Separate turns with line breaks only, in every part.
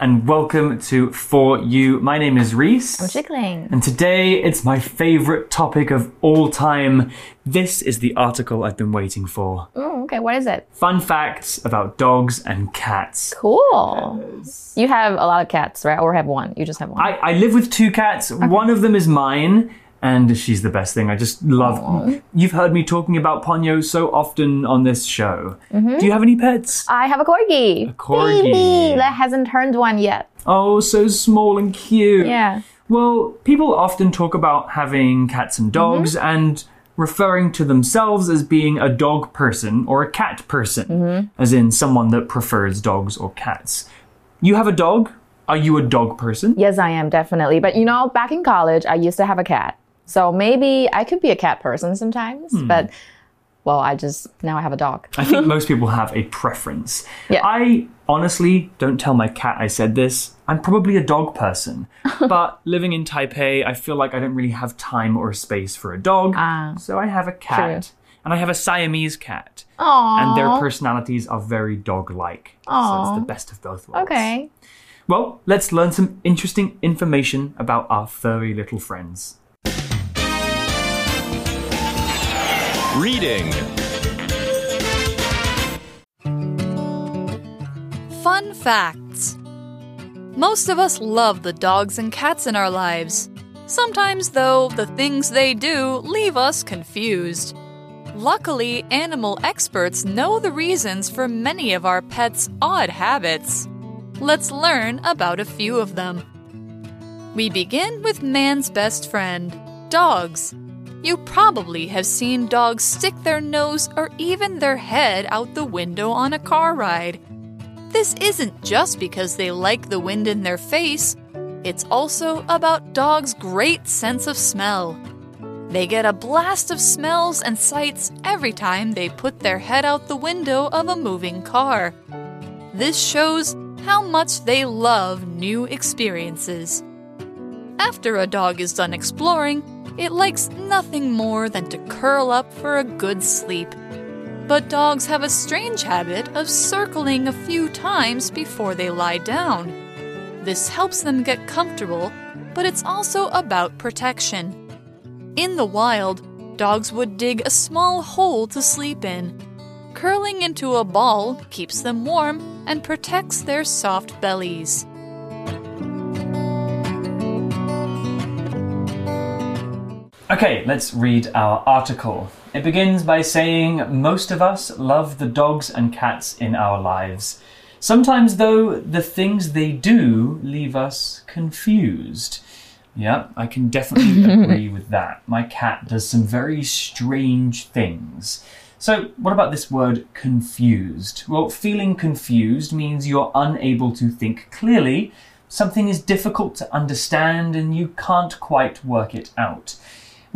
And welcome to For You. My name is Reese.
I'm Chickling.
And today it's my favorite topic of all time. This is the article I've been waiting for.
Oh, okay. What is it?
Fun facts about dogs and cats.
Cool. You have a lot of cats, right? Or have one? You just have one.
I, I live with two cats. One of them is mine, and she's the best thing. I just love. You've heard me talking about Ponyo so often on this show. Mm-hmm. Do you have any pets?
I have a corgi. A
corgi.
Baby that hasn't turned one yet.
Oh, so small and cute.
Yeah.
Well, people often talk about having cats and mm-hmm. dogs and referring to themselves as being a dog person or a cat person, mm-hmm. as in someone that prefers dogs or cats. You have a dog? Are you a dog person?
Yes, I am definitely. But you know, back in college, I used to have a cat. So maybe I could be a cat person sometimes. But well, I just now I have a dog.
I think most people have a preference.
Yeah.
I honestly don't tell my cat I said this. I'm probably a dog person. but living in Taipei, I feel like I don't really have time or space for a dog.
Ah.
so I have a cat. And I have a Siamese cat.
Aww.
And their personalities are very dog like. So it's the best of both worlds.
Okay.
Well, let's learn some interesting information about our furry little friends.
Reading.
Fun facts Most of us love the dogs and cats in our lives. Sometimes, though, the things they do leave us confused. Luckily, animal experts know the reasons for many of our pets' odd habits. Let's learn about a few of them. We begin with man's best friend dogs. You probably have seen dogs stick their nose or even their head out the window on a car ride. This isn't just because they like the wind in their face, it's also about dogs' great sense of smell. They get a blast of smells and sights every time they put their head out the window of a moving car. This shows how much they love new experiences. After a dog is done exploring, it likes nothing more than to curl up for a good sleep. But dogs have a strange habit of circling a few times before they lie down. This helps them get comfortable, but it's also about protection. In the wild, dogs would dig a small hole to sleep in. Curling into a ball keeps them warm and protects their soft bellies.
Okay, let's read our article. It begins by saying most of us love the dogs and cats in our lives. Sometimes, though, the things they do leave us confused. Yeah, I can definitely agree with that. My cat does some very strange things. So, what about this word confused? Well, feeling confused means you're unable to think clearly, something is difficult to understand, and you can't quite work it out.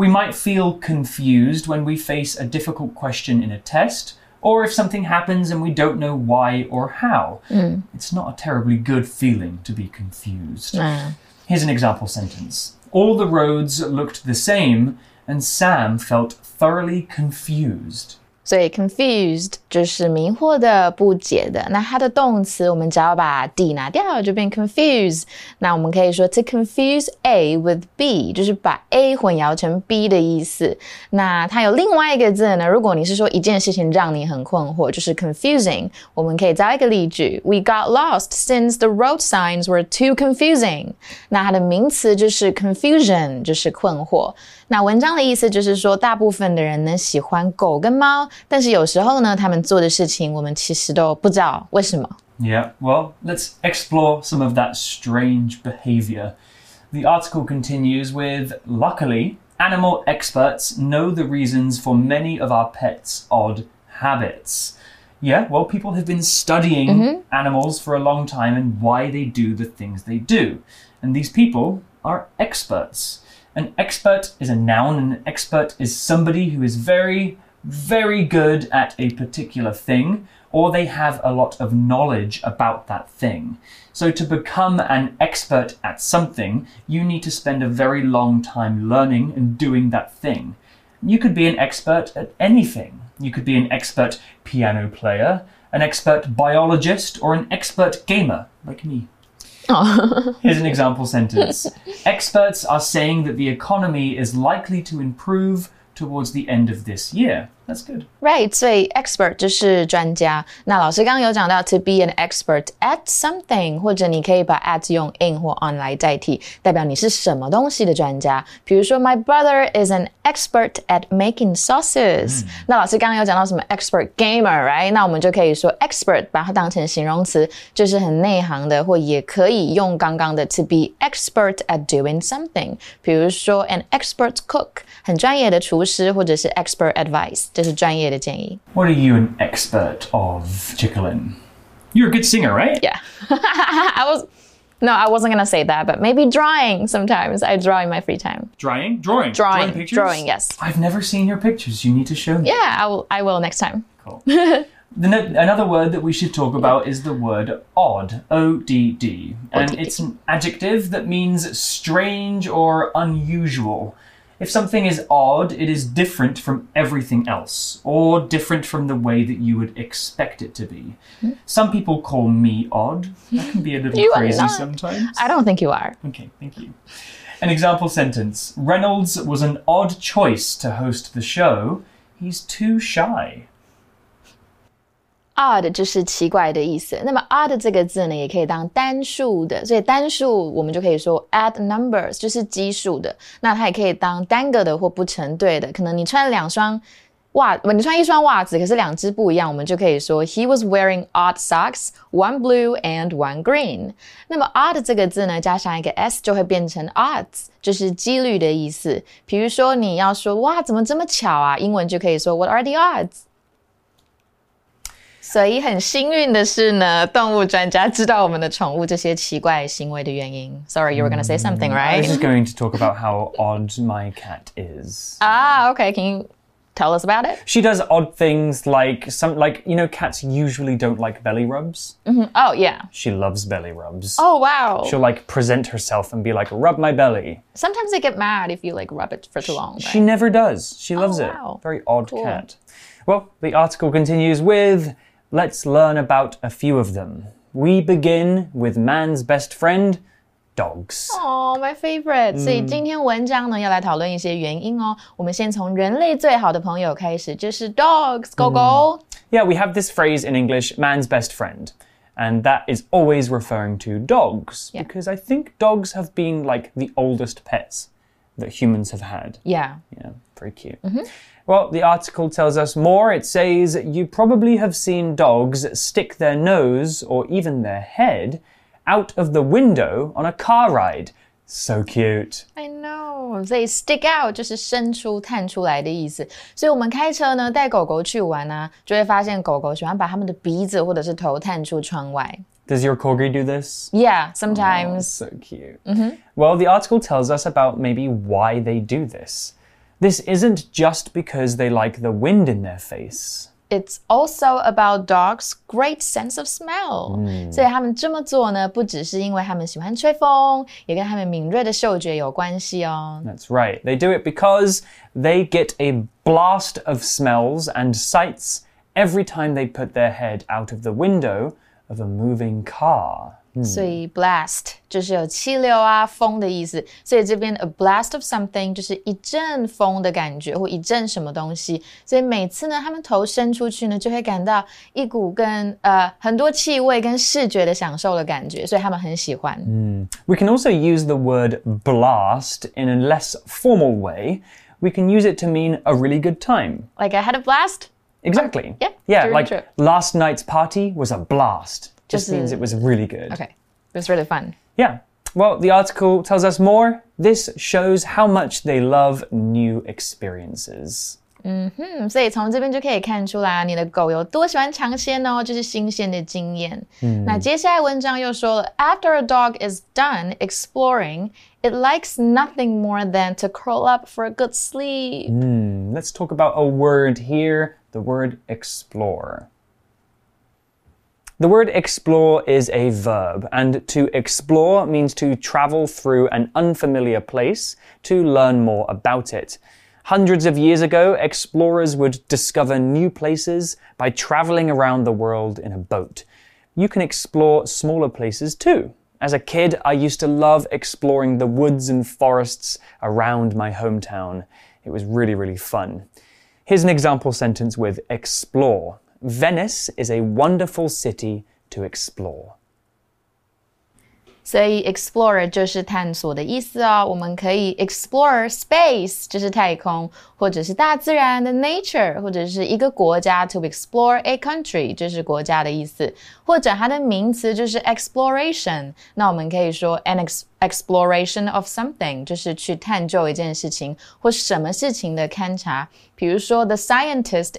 We might feel confused when we face a difficult question in a test, or if something happens and we don't know why or how. Hmm. It's not a terribly good feeling to be confused. Here's an example sentence All the roads looked the same, and Sam felt thoroughly confused.
所以 confused 就是迷惑的、不解的。那它的动词，我们只要把 d 拿掉，就变 confuse。那我们可以说 to confuse A with B，就是把 A 混淆成 B 的意思。那它有另外一个字呢，如果你是说一件事情让你很困惑，就是 confusing。我们可以造一个例句：We got lost since the road signs were too confusing。那它的名词就是 confusion，就是困惑。那文章的意思就是说，大部分的人呢喜欢狗跟猫，但是有时候呢，他们做的事情我们其实都不知道为什么。
Yeah, well, let's explore some of that strange behavior. The article continues with Luckily, animal experts know the reasons for many of our pets' odd habits. Yeah, well, people have been studying animals for a long time and why they do the things they do. And these people are experts. An expert is a noun, and an expert is somebody who is very, very good at a particular thing, or they have a lot of knowledge about that thing. So, to become an expert at something, you need to spend a very long time learning and doing that thing. You could be an expert at anything. You could be an expert piano player, an expert biologist, or an expert gamer, like me. Here's an example sentence Experts are saying that the economy is likely to improve towards the end of this year. That's good.
Right，所以 expert 就是专家。那老师刚刚有讲到 to be an expert at something，或者你可以把 at 用 in 或 on 来代替，代表你是什么东西的专家。比如说，My brother is an expert at making sauces。那老师刚刚有讲到什么 expert gamer，right？那我们就可以说 expert 把它当成形容词，就是很内行的，或也可以用刚刚的 to be expert at doing something。比如说，an expert cook，很专业的厨师，或者是 expert advice。 这是专业的建议。
What are you an expert of, Chickalin? You're a good singer, right?
Yeah. I was no, I wasn't gonna say that, but maybe drawing sometimes. I draw in my free time.
Drawing? Drawing.
Drawing.
pictures?
Drawing, yes.
I've never seen your pictures. You need to show me.
Yeah, I will I will next time.
Cool. the, ne- another word that we should talk about is the word odd. O D D. And
ODD.
it's an adjective that means strange or unusual. If something is odd, it is different from everything else, or different from the way that you would expect it to be. Some people call me odd. That can be a little crazy sometimes.
I don't think you are.
Okay, thank you. An example sentence Reynolds was an odd choice to host the show. He's too shy.
Odd 就是奇怪的意思。那么 odd 这个字呢，也可以当单数的，所以单数我们就可以说 add numbers，就是奇数的。那它也可以当单个的或不成对的。可能你穿两双袜，不，你穿一双袜子，可是两只不一样，我们就可以说 he was wearing odd socks, one blue and one green。那么 odd 这个字呢，加上一个 s 就会变成 odds，就是几率的意思。比如说你要说哇，怎么这么巧啊？英文就可以说 What are the odds？所以很幸运的是呢，动物专家知道我们的宠物这些奇怪行为的原因。Sorry, you were gonna say something,
I was
right?
just going to talk about how odd my cat is.
ah, okay. Can you tell us about it?
She does odd things like some like you know cats usually don't like belly rubs.
Oh, yeah.
She loves belly rubs.
Oh, wow.
She'll like present herself and be like rub my belly.
Sometimes they get mad if you like rub it for too long.
She
Right?
never does. She loves
wow.
it. Very odd
Cool.
cat. Well, the article continues with let's learn about a few of them. We begin with man's best friend, dogs.
Oh, my favorite！、所以今天文章呢要来讨论一些原因哦。我们先从人类最好的朋友开始，就是 dogs 狗狗。
Yeah, we have this phrase in English, man's best friend. And that is always referring to dogs.
Yeah.
Because I think dogs have been like the oldest pets that humans have had.
Yeah.
Yeah, very cute. Well, the article tells us more. It says you probably have seen dogs stick their nose or even their head out of the window on a car ride. So cute.
I know，所以 stick out 就是伸出、探出来的意思。所以我们开车呢，带狗狗去玩啊，就会发现狗狗喜欢把它们的鼻子或者是头探出窗外。
Does your corgi do this?
Yeah, sometimes.
So cute. Well, the article tells us about maybe why they do this. This isn't just because they like the wind in their face.
It's also about dogs' great sense of smell、所以他们这么做呢，不只是因为他们喜欢吹风，也跟他们敏锐的嗅觉有关系哦。
That's right. They do it because they get a blast of smells and sights every time they put their head out of the window of a moving car.
所以 blast 就是有气流啊、风的意思，所以这边 a blast of something 就是一阵风的感觉，或一阵什么东西。所以每次呢，他们头伸出去呢，就会感到一股跟呃很多气味跟视觉的享受的感觉，所以他们很喜欢。
We can also use the word blast in a less formal way. We can use it to mean a really good time.
Like I had a blast.
Exactly.
Yeah,
Yeah,
during
like
the trip.
last night's party was a blast. Just
Just
means
a-
it was really good.
Okay, it was really fun.
Yeah. Well, the article tells us more. This shows how much they love new experiences.
嗯，所以从这边就可以看出来啊，你的狗有多喜欢尝鲜哦，就是新鲜的经验。那接下来文章又说了，After a dog is done exploring, it likes nothing more than to curl up for a good sleep.
Let's talk about a word here the word explore. The word explore is a verb, and to explore means to travel through an unfamiliar place to learn more about it. Hundreds of years ago, explorers would discover new places by traveling around the world in a boat. You can explore smaller places too. As a kid, I used to love exploring the woods and forests around my hometown. It was really, really fun. Here's an example sentence with explore. Venice is a wonderful city to explore.
所以 explore 就是探索的意思哦。我们可以 explore space，就是太空，或者是大自然的 nature，或者是一个国家 to explore a country，就是国家的意思。或者它的名词就是 exploration。那我们可以说 an ex exploration of something，就是去探究一件事情或什么事情的勘察。比如说，the scientist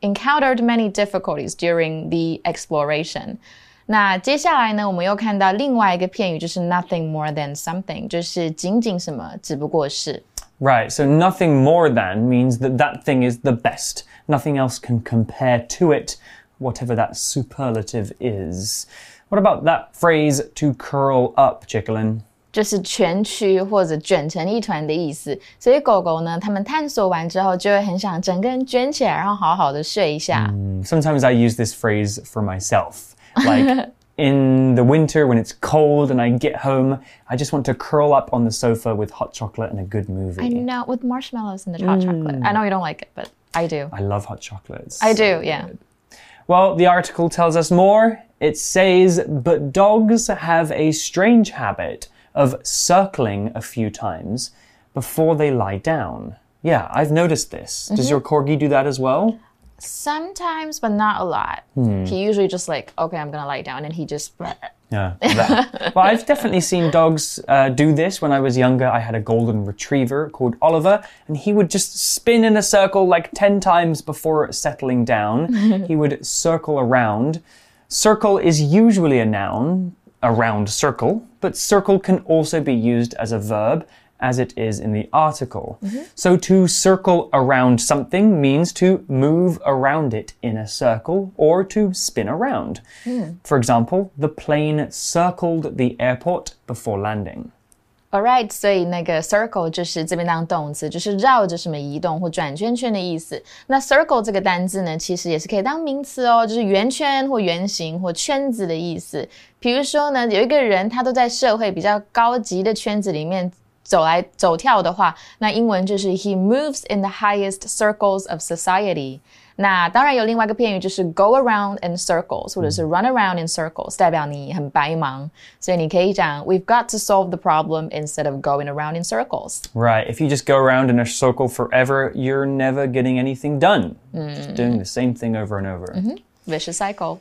encountered many difficulties during the exploration。 那接下来呢，我们又看到另外一个片语，就是 nothing more than something，就是仅仅什么，只不过是。
Right, so nothing more than means that that thing is the best. Nothing else can compare to it, whatever that superlative is. What about that phrase to curl up, Chicklin?
就是蜷曲或者卷成一团的意思，所以狗狗呢，它们探索完之后就会很想整个人卷起来，然后好好的睡一下。
Mm, sometimes I use this phrase for myself. Like in the winter when it's cold and I get home, I just want to curl up on the sofa with hot chocolate and a good movie.
I know, with marshmallows and the hot mm. chocolate. I know you don't like it, but I do.
I love hot chocolates.
I do, yeah.
Well, the article tells us more. It says, but dogs have a strange habit of circling a few times before they lie down. Yeah, I've noticed this. Does mm -hmm. your corgi do that as well?
Sometimes, but not a lot. Hmm. He usually just like, okay, I'm gonna lie down, and he just.
Yeah. well, I've definitely seen dogs uh, do this. When I was younger, I had a golden retriever called Oliver, and he would just spin in a circle like 10 times before settling down. he would circle around. Circle is usually a noun, a round circle, but circle can also be used as a verb as it is in the article. Mm -hmm. So to circle around something means to move around it in a circle or to spin around. Mm. For example, the plane circled the airport before landing.
Alright，所以那个 circle 就是这边当动词，就是绕着什么移动或转圈圈的意思。那 circle 这个单字呢，其实也是可以当名词哦，就是圆圈或圆形或圈子的意思。比如说呢，有一个人他都在社会比较高级的圈子里面 走来走跳的话，那英文就是 he moves in the highest circles of society。那当然有另外一个片语就是 go around in circles，或者是 run around in circles，代表你很白忙。所以你可以讲 we've got to solve the problem instead of going around in circles.
Right. If you just go around in a circle forever, you're never getting anything done. Mm. Just doing the same thing over and over.
Mm -hmm. Vicious cycle.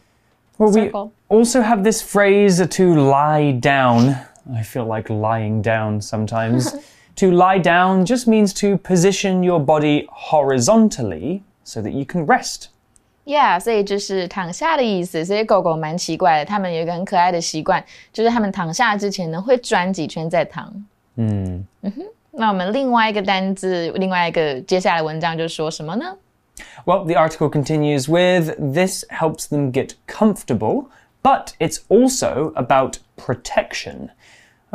Well, circle. we also have this phrase to lie down. I feel like lying down sometimes. to lie down just means to position your body horizontally so that you can rest.
Yeah，所以就是躺下的意思。所以狗狗蛮奇怪的，它们有一个很可爱的习惯，就是它们躺下之前呢会转几圈再躺。嗯嗯哼。那我们另外一个单字，另外一个接下来文章就说什么呢？
Well, the article continues with this helps them get comfortable, but it's also about protection.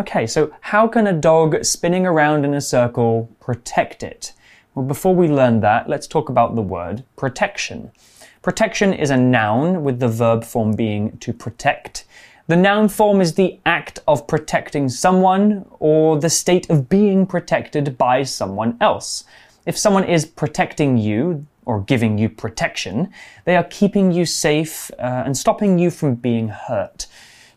Okay, so how can a dog spinning around in a circle protect it? Well, before we learn that, let's talk about the word protection. Protection is a noun with the verb form being to protect. The noun form is the act of protecting someone or the state of being protected by someone else. If someone is protecting you or giving you protection, they are keeping you safe uh, and stopping you from being hurt.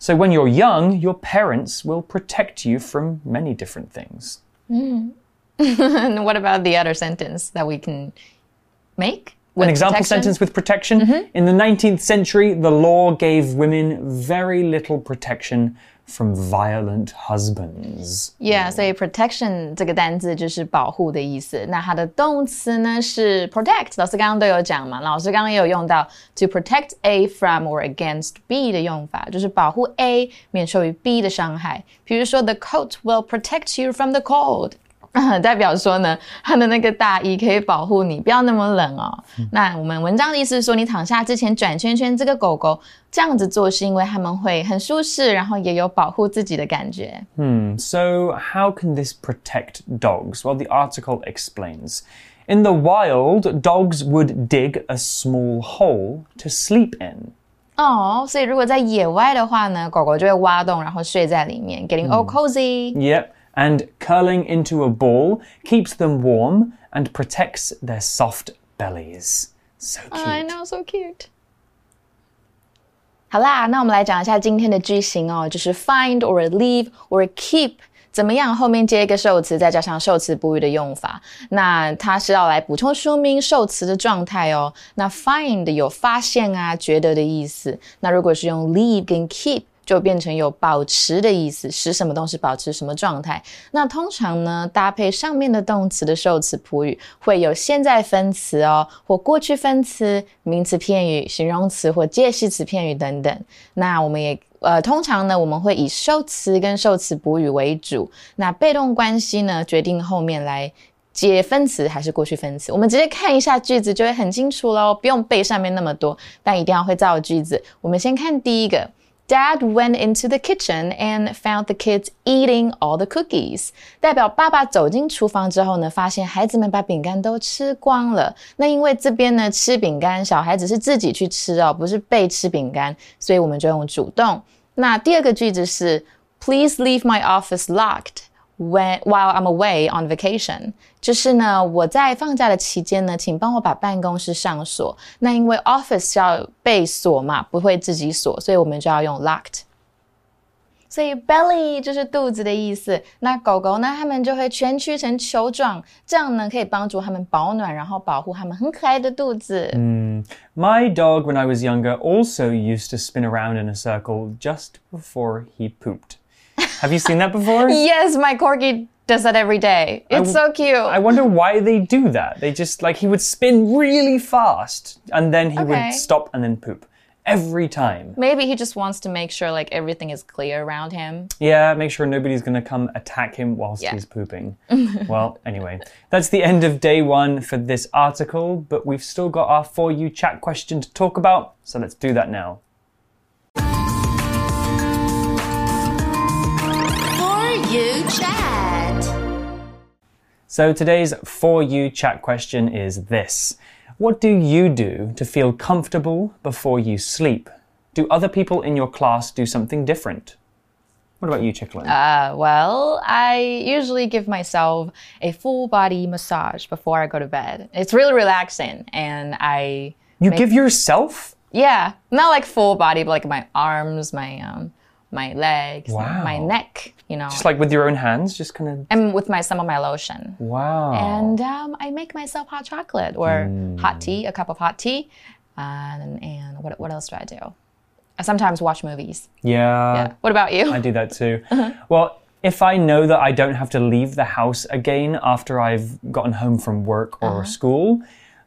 So when you're young, your parents will protect you from many different things.
Mm. and what about the other sentence that we can make?
An example protection? sentence with protection. Mm -hmm. In the 19th century, the law gave women very little protection from violent husbands.
Yeah, 所以 protection 这个单字就是保护的意思。那它的动词呢是 protect，老师刚刚都有讲嘛。老师刚刚也有用到 to protect A from or against B 的用法，就是保护 A 免受于 B 的伤害。比如说，the coat will protect you from the cold。 代表说呢，它的那个大衣可以保护你，不要那么冷哦。那我们文章的意思是说，你躺下之前转圈圈，这个狗狗这样子做是因为它们会很舒适，然后也有保护自己的感觉。
Hmm, so how can this protect dogs? Well, the article explains. In the wild, dogs would dig a small hole to sleep in.
哦，所以如果在野外的话呢，狗狗就会挖洞，然后睡在里面，getting all cozy。
Yep, and curling into a ball keeps them warm and protects their soft bellies. So cute.
I know, so cute. 好啦，那我们来讲一下今天的句型哦，就是 find or leave or keep。怎么样？后面接一个受词，再加上受词补语的用法。那它是要来补充说明受词的状态哦。那 find 有发现啊、觉得的意思。那如果是用 leave 跟 keep， 就变成有保持的意思，使什么东西保持什么状态。那通常呢，搭配上面的动词的受词补语，会有现在分词哦，或过去分词、名词片语、形容词或介系词片语等等。那我们也呃，通常呢，我们会以受词跟受词补语为主。那被动关系呢，决定后面来接分词还是过去分词。我们直接看一下句子就会很清楚喽，不用背上面那么多，但一定要会造句子。我们先看第一个。Dad went into the kitchen and found the kids eating all the cookies。代表爸爸走进厨房之后呢，发现孩子们把饼干都吃光了。那因为这边呢吃饼干，小孩子是自己去吃哦，不是被吃饼干，所以我们就用主动。那第二个句子是 Please leave my office locked when while I'm away on vacation。就是呢，我在放假的期间呢，请帮我把办公室上锁。那因为 office 要被锁嘛，不会自己锁，所以我们就要用 locked。所以 belly 就是肚子的意思。那狗狗呢，它们就会蜷曲成球状，这样呢可以帮助它们保暖，然后保护它们很可爱的肚子。
My dog, when I was younger, also used to spin around in a circle just before he pooped. Have you seen that before?
Yes, my corgi does that every day. It's so cute.
I wonder why they do that. They just like he would spin really fast and then he
Okay.
would stop and then poop every time.
Maybe he just wants to make sure like everything is clear around him.
Yeah, make sure nobody's going to come attack him whilst
Yeah.
he's pooping. well, anyway, that's the end of day one for this article, but we've still got our For You chat question to talk about, so let's do that now. So today's For You chat question is this What do you do to feel comfortable before you sleep? Do other people in your class do something different? What about you, Chicklin?
Uh, well, I usually give myself a full body massage before I go to bed. It's really relaxing, and I
you give yourself?
yeah, not like full body, but like my arms, my um, my legs, my neck. You know,
Just like with your own hands, just kind of.
and with my some of my lotion.
Wow.
And um, I make myself hot chocolate or hot tea, a cup of hot tea. And, and what, what else do I do? I sometimes watch movies.
yeah.
Yeah. What about you?
I do that too. Uh-huh. Well, if I know that I don't have to leave the house again after I've gotten home from work or uh-huh. school,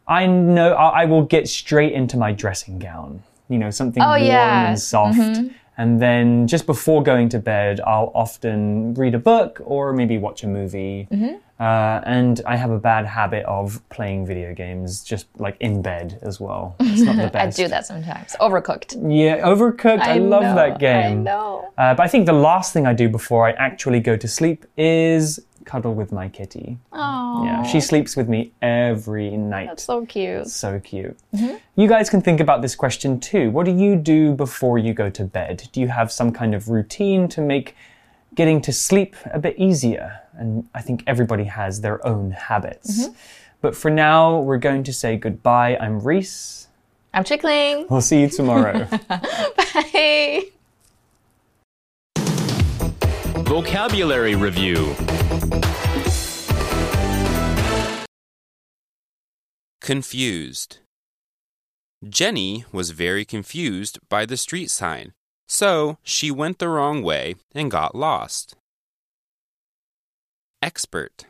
I know I I will get straight into my dressing gown. You know, something oh, warm
yeah.
and soft. Mm-hmm. And then just before going to bed, I'll often read a book or maybe watch a movie. Uh, and I have a bad habit of playing video games just like in bed as well. It's not the best.
I do that sometimes. Overcooked.
Yeah, Overcooked. I, love
know,
that game.
I know.
Uh, but I think the last thing I do before I actually go to sleep is cuddle with my kitty.
Oh,
Yeah, she sleeps with me every night.
that's so cute.
so cute. Mm-hmm. You guys can think about this question too. What do you do before you go to bed? Do you have some kind of routine to make getting to sleep a bit easier? And I think everybody has their own habits. Mm-hmm. But for now, we're going to say goodbye. I'm Reese.
I'm Chickling.
We'll see you tomorrow.
Bye.
Vocabulary Review Confused. Jenny was very confused by the street sign, so she went the wrong way and got lost. Expert.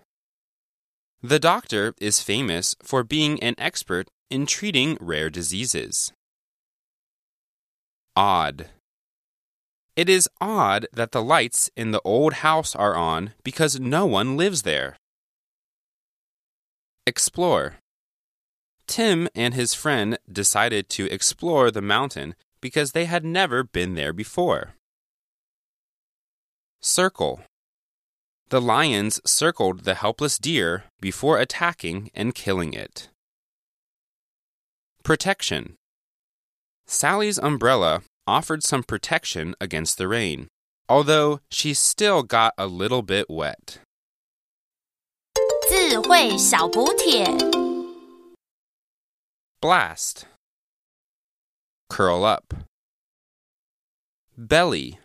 The doctor is famous for being an expert in treating rare diseases. Odd. It is odd that the lights in the old house are on because no one lives there. Explore. Tim and his friend decided to explore the mountain because they had never been there before. Circle. The lions circled the helpless deer before attacking and killing it. Protection. Sally's umbrella offered some protection against the rain, although she still got a little bit wet.
智慧小补帖。
Blast. Curl up. Belly.